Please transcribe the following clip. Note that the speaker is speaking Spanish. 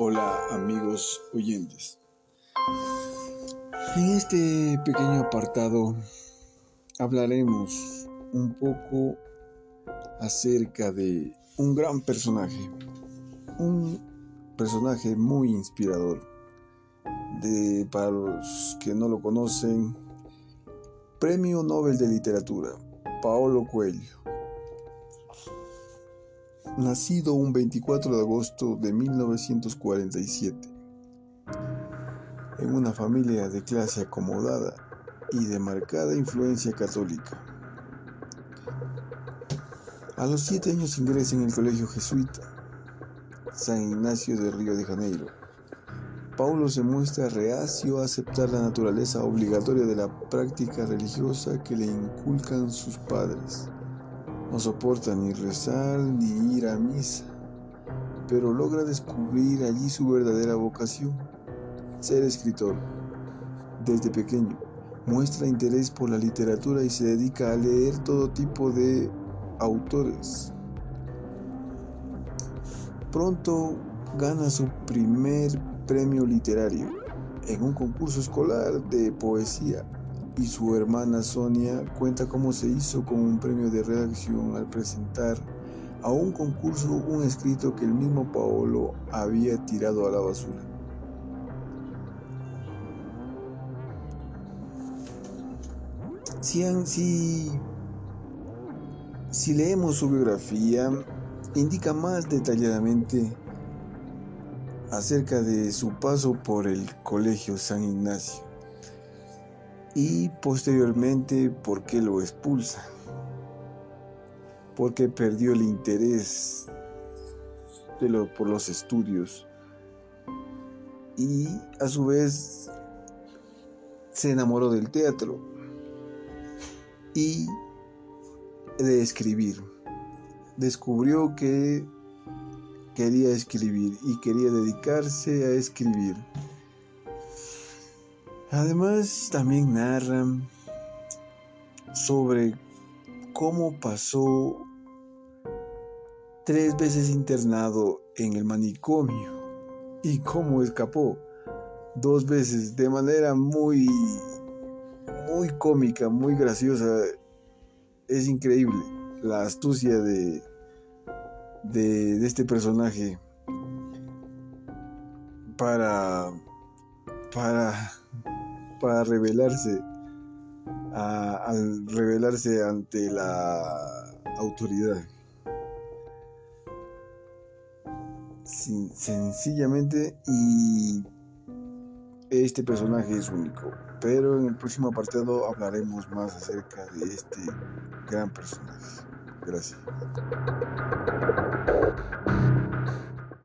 Hola amigos oyentes. En este pequeño apartado hablaremos un poco acerca de un gran personaje, un personaje muy inspirador. De, para los que no lo conocen, Premio Nobel de Literatura, Paolo Coelho nacido un 24 de agosto de 1947, en una familia de clase acomodada y de marcada influencia católica. A los siete años ingresa en el colegio jesuita San Ignacio de Río de Janeiro. Paulo se muestra reacio a aceptar la naturaleza obligatoria de la práctica religiosa que le inculcan sus padres no soporta ni rezar ni ir a misa, pero logra descubrir allí su verdadera vocación, ser escritor. Desde pequeño muestra interés por la literatura y se dedica a leer todo tipo de autores. Pronto gana su primer premio literario en un concurso escolar de poesía y su hermana Sonia cuenta cómo se hizo con un premio de redacción al presentar a un concurso un escrito que el mismo Paolo había tirado a la basura. Si, si, si leemos su biografía, indica más detalladamente acerca de su paso por el Colegio San Ignacio y posteriormente por qué lo expulsa. Porque perdió el interés por los estudios y a su vez se enamoró del teatro y de escribir. Descubrió que quería escribir y quería dedicarse a escribir. Además, también narran sobre cómo pasó tres veces internado en el manicomio y cómo escapó dos veces de manera muy muy cómica, muy graciosa. Es increíble la astucia de, de, de este personaje para para para rebelarse, al rebelarse ante la autoridad. sencillamente y este personaje es único, pero en el próximo apartado hablaremos más acerca de este gran personaje. Gracias.